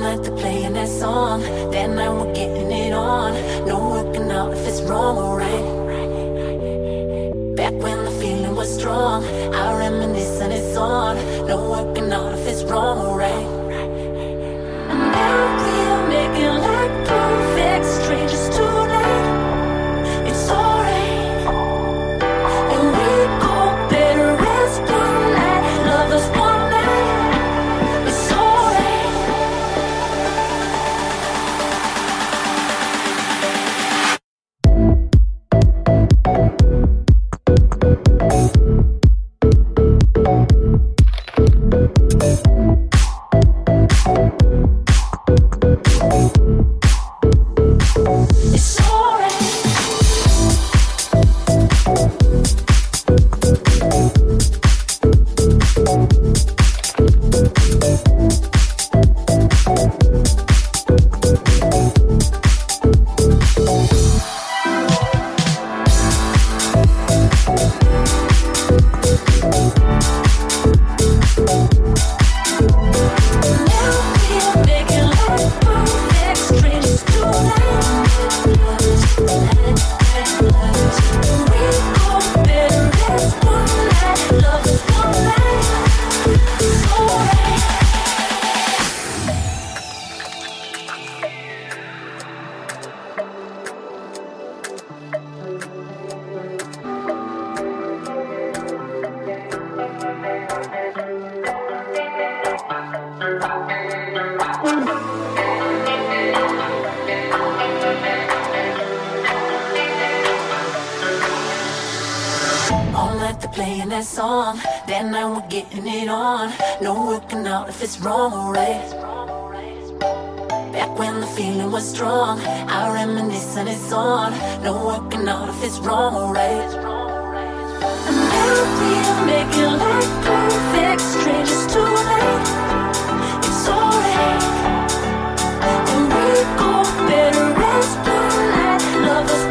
night to playing that song. That night we're getting it on. No working out if it's wrong or right. Back when the feeling was strong, All night they're playing that song. That night we're getting it on. No working out if it's wrong or right. Back when the feeling was strong, I reminisce and it's on. No working out if it's wrong or right. And we're making like perfect strangers tonight. It's alright. And we go better as one night, lovers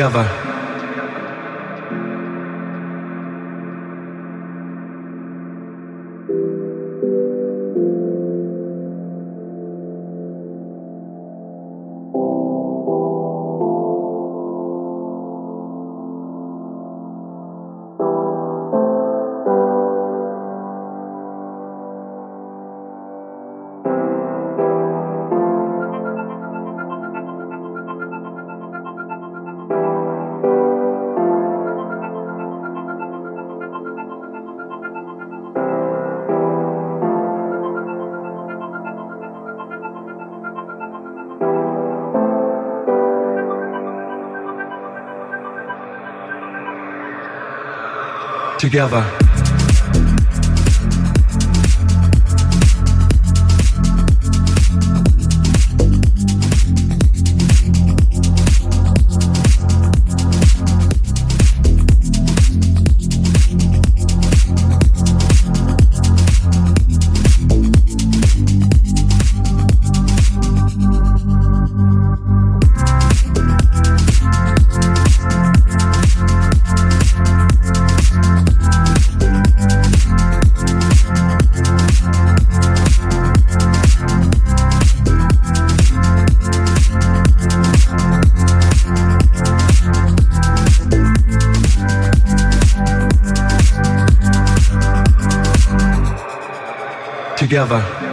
together. Together. Together.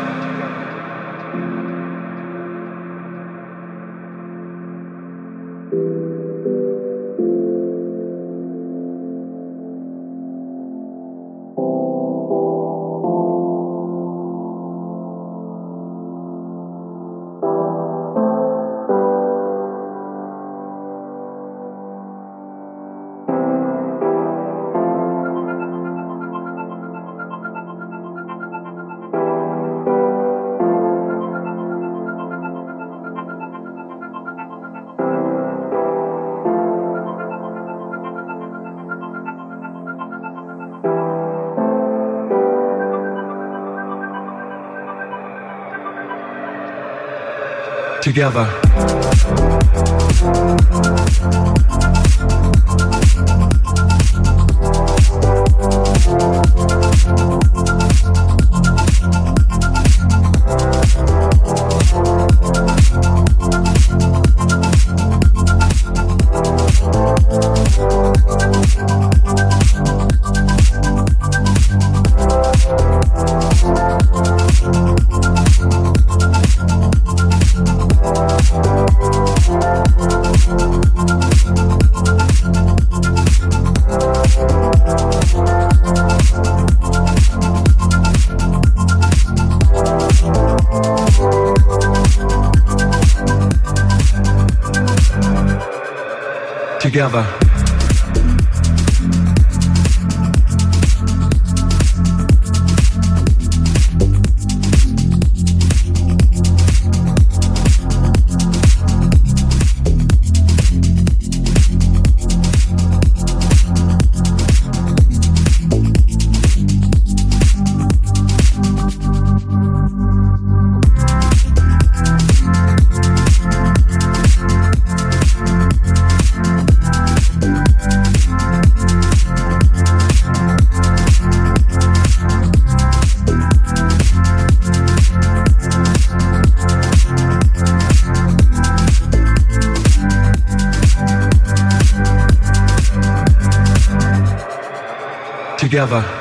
Together. Together.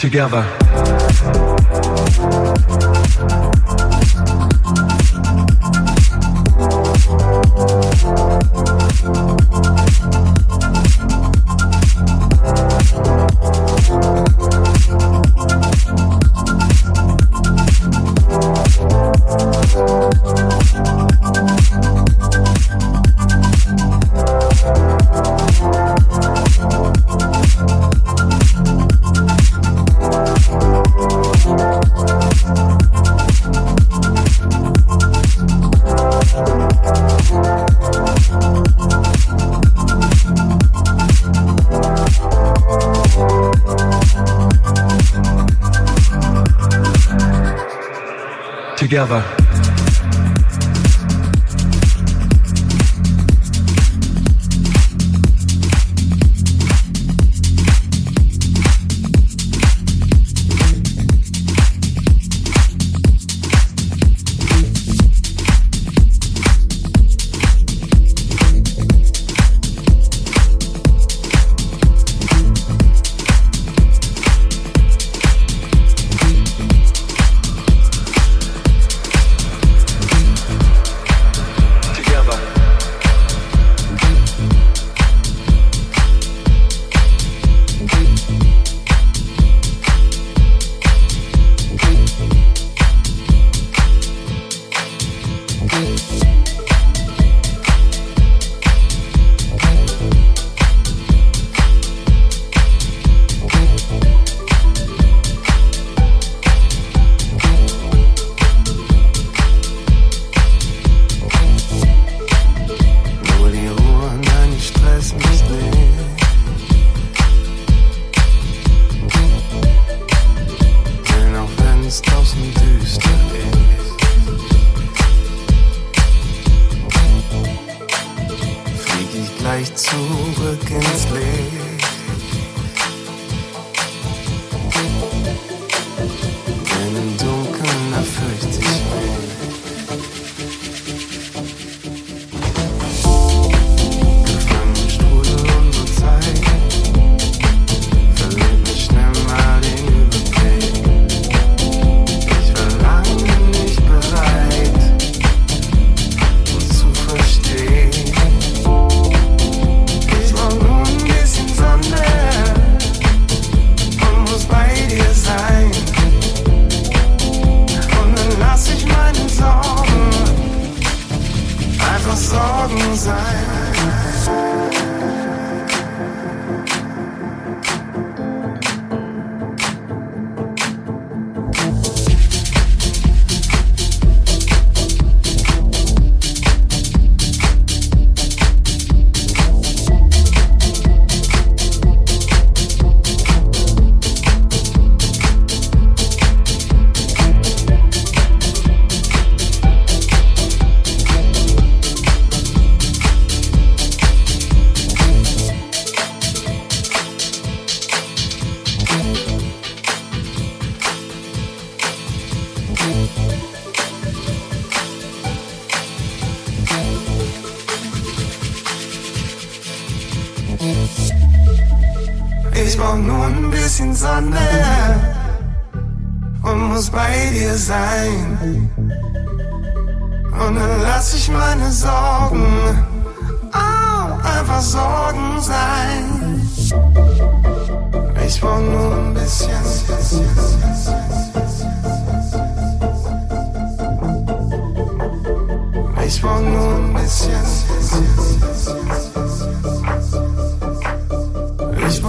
Together. Together.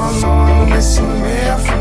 Hide away. Now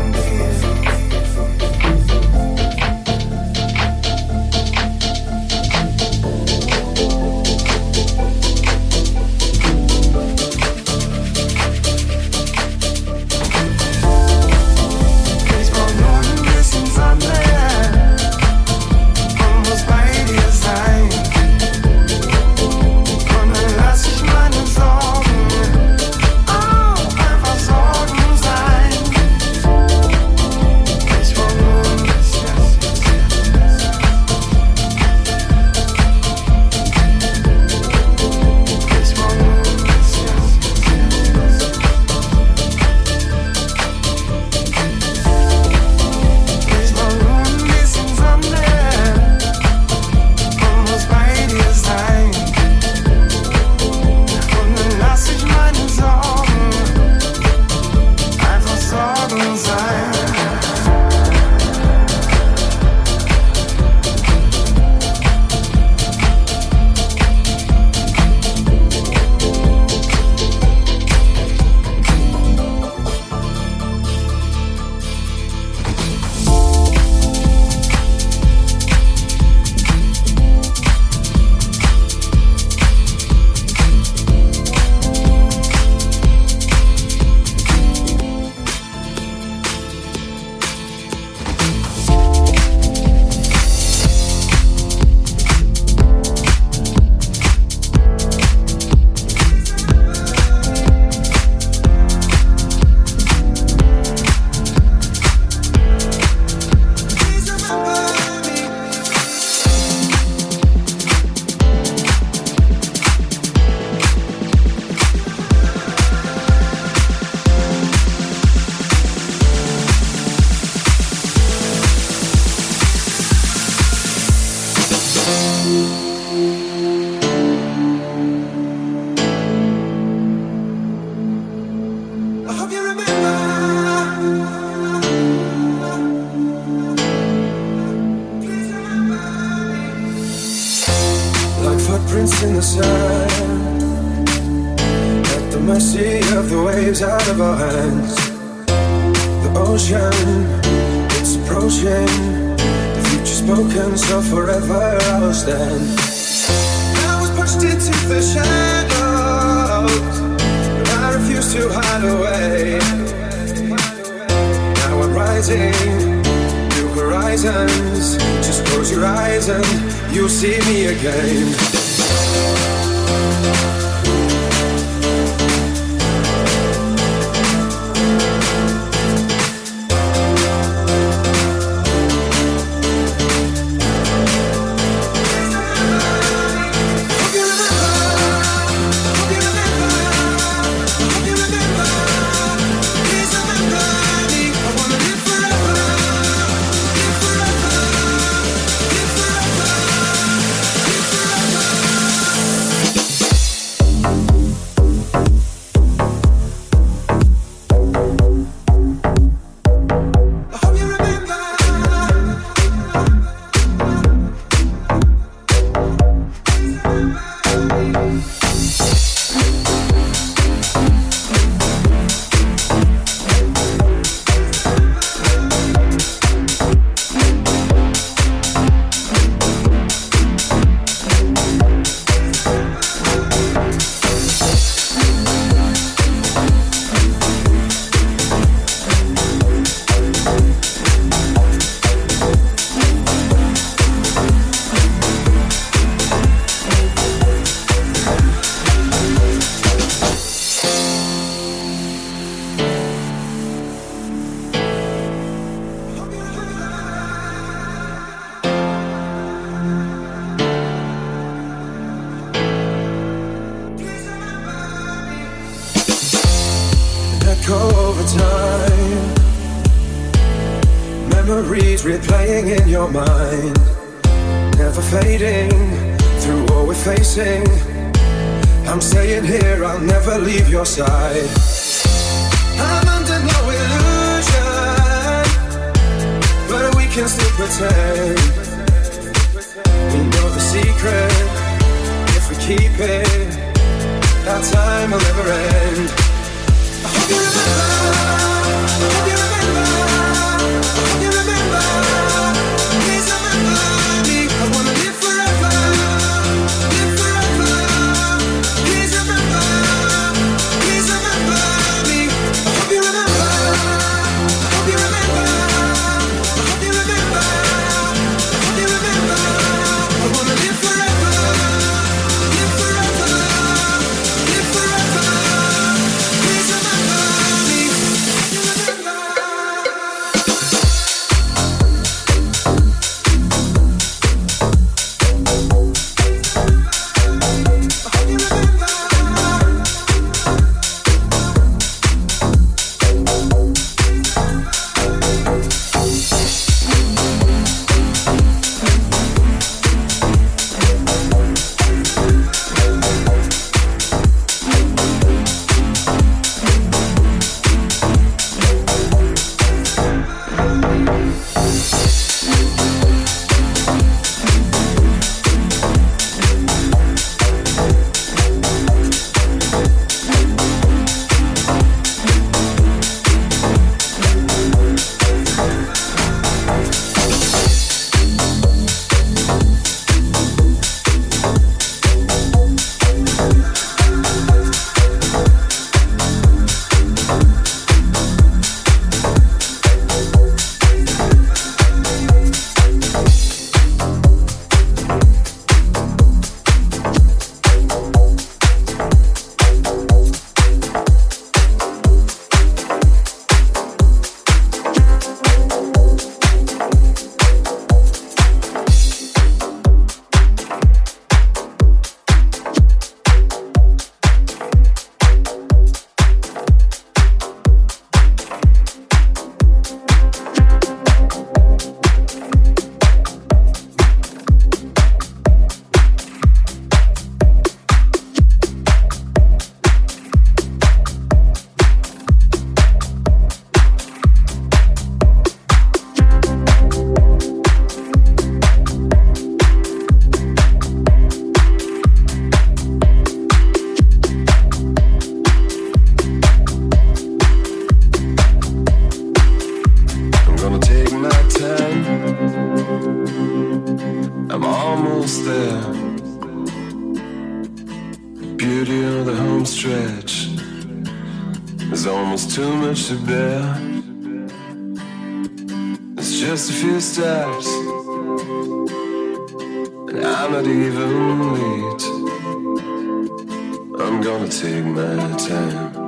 It's just a few steps, and I'm not even late. I'm gonna take my time.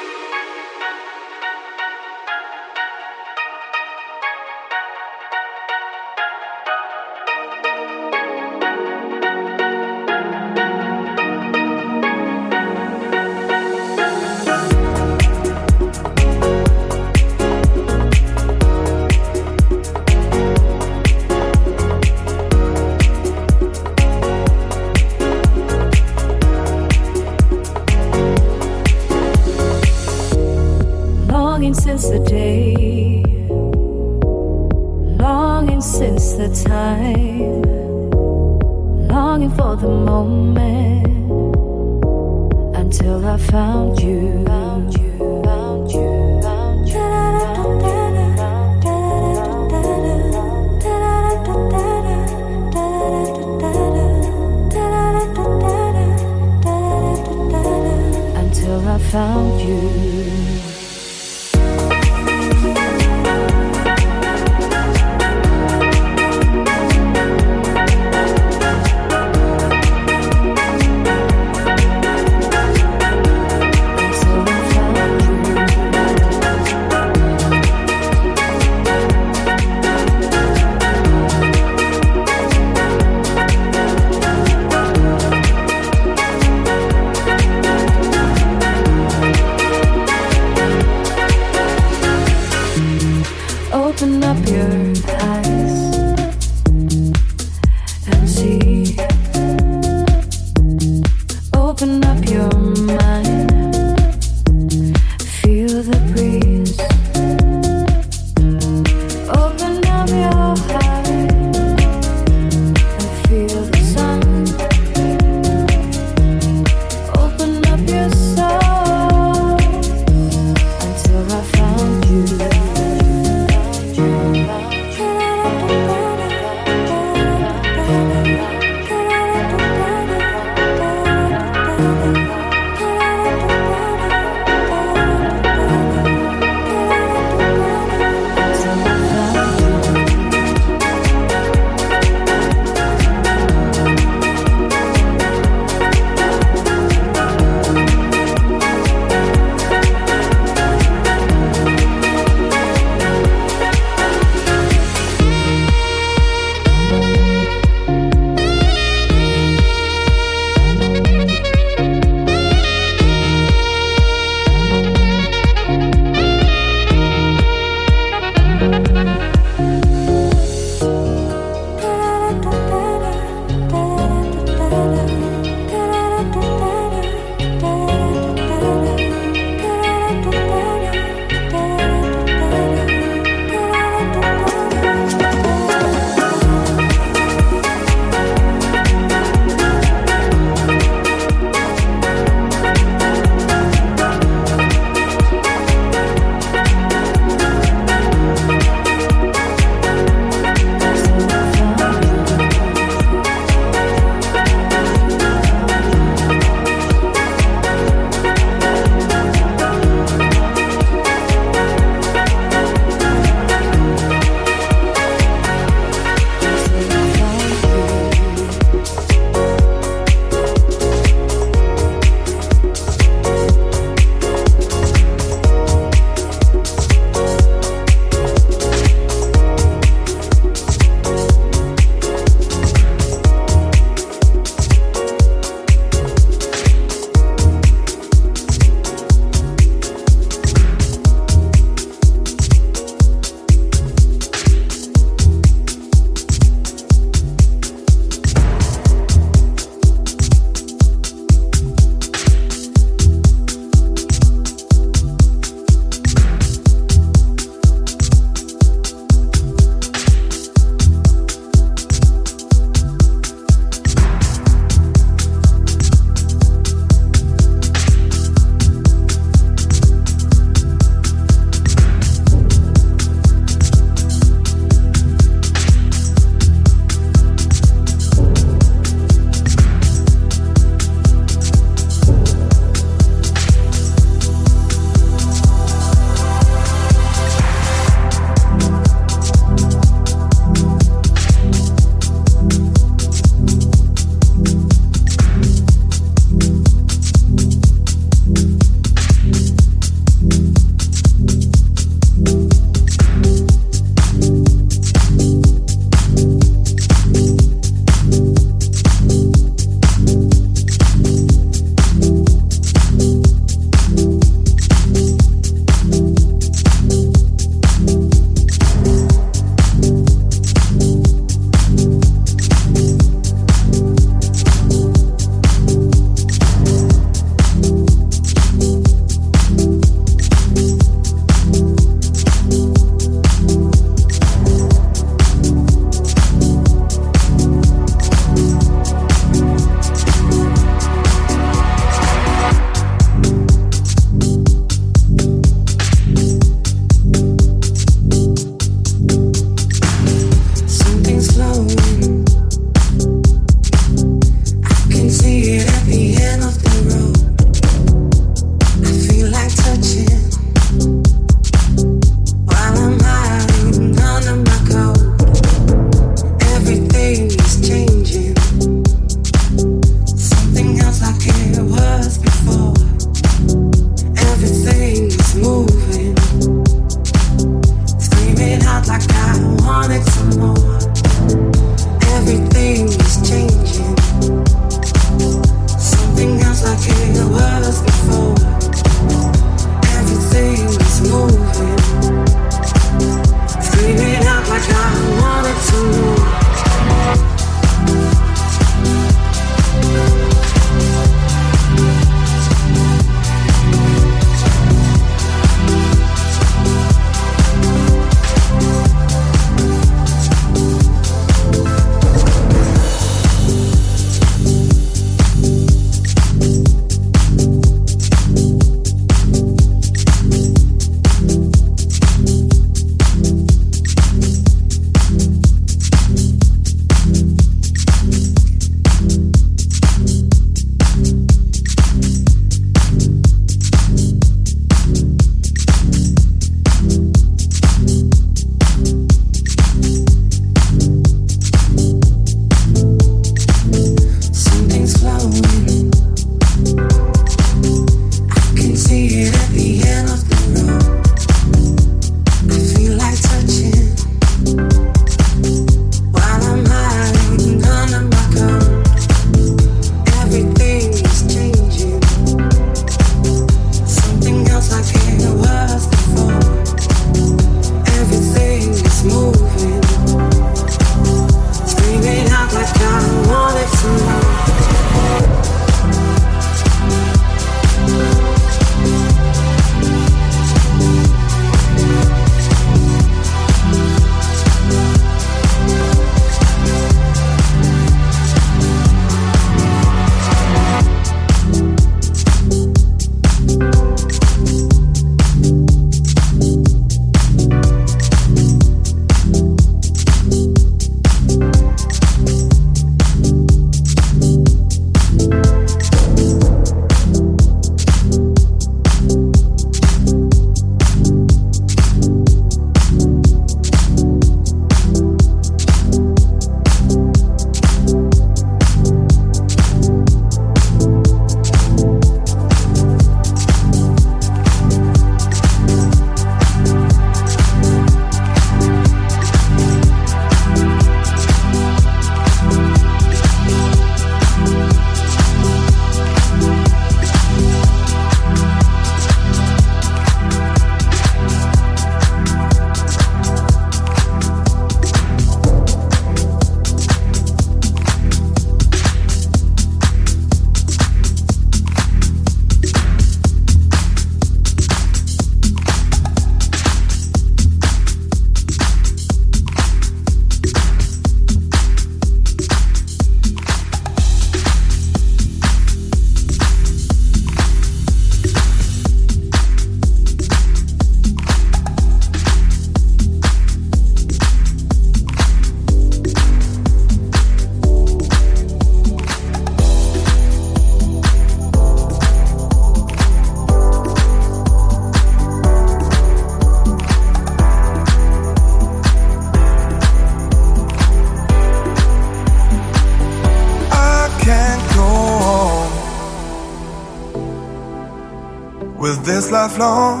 lifelong.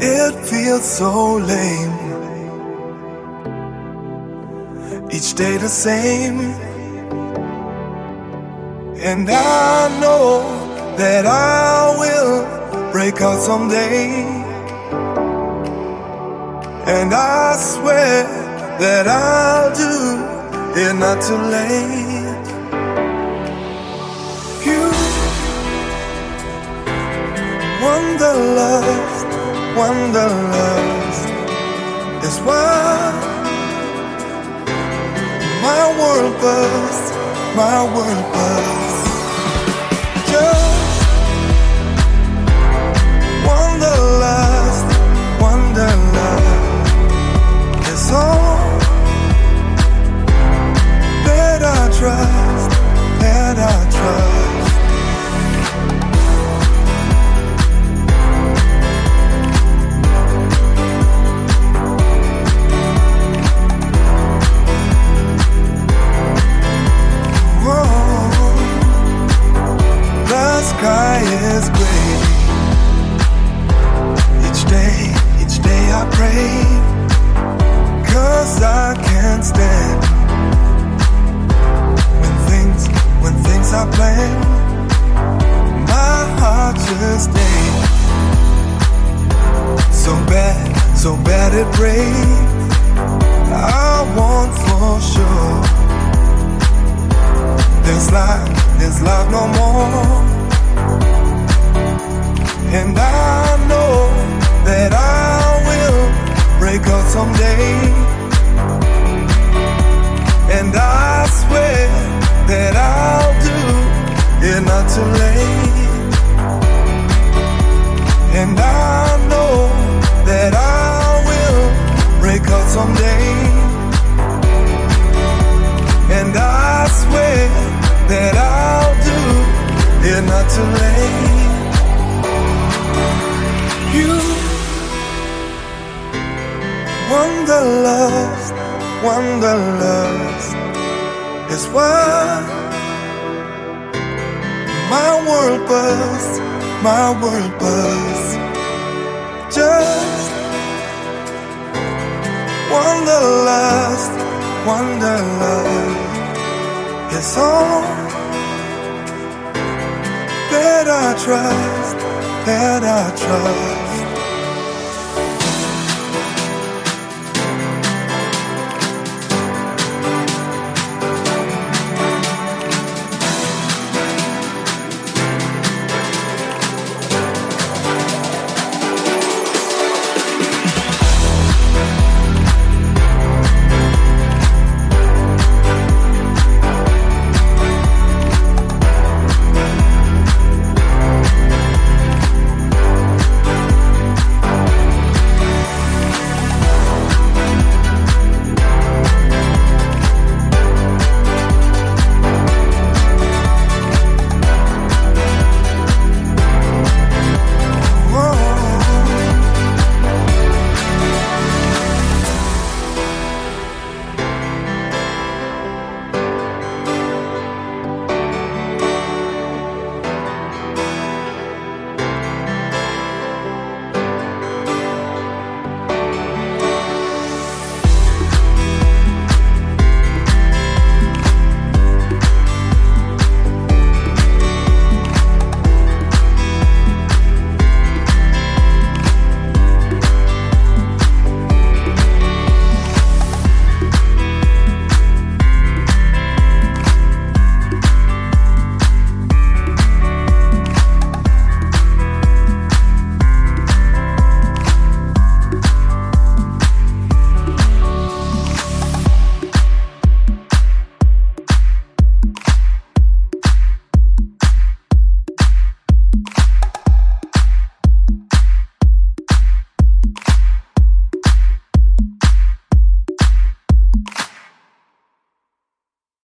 It feels so lame. Each day the same. And I know that I will break out someday. And I swear that I'll do it not too late. wanderlust, wanderlust is why my world bursts, my world bursts.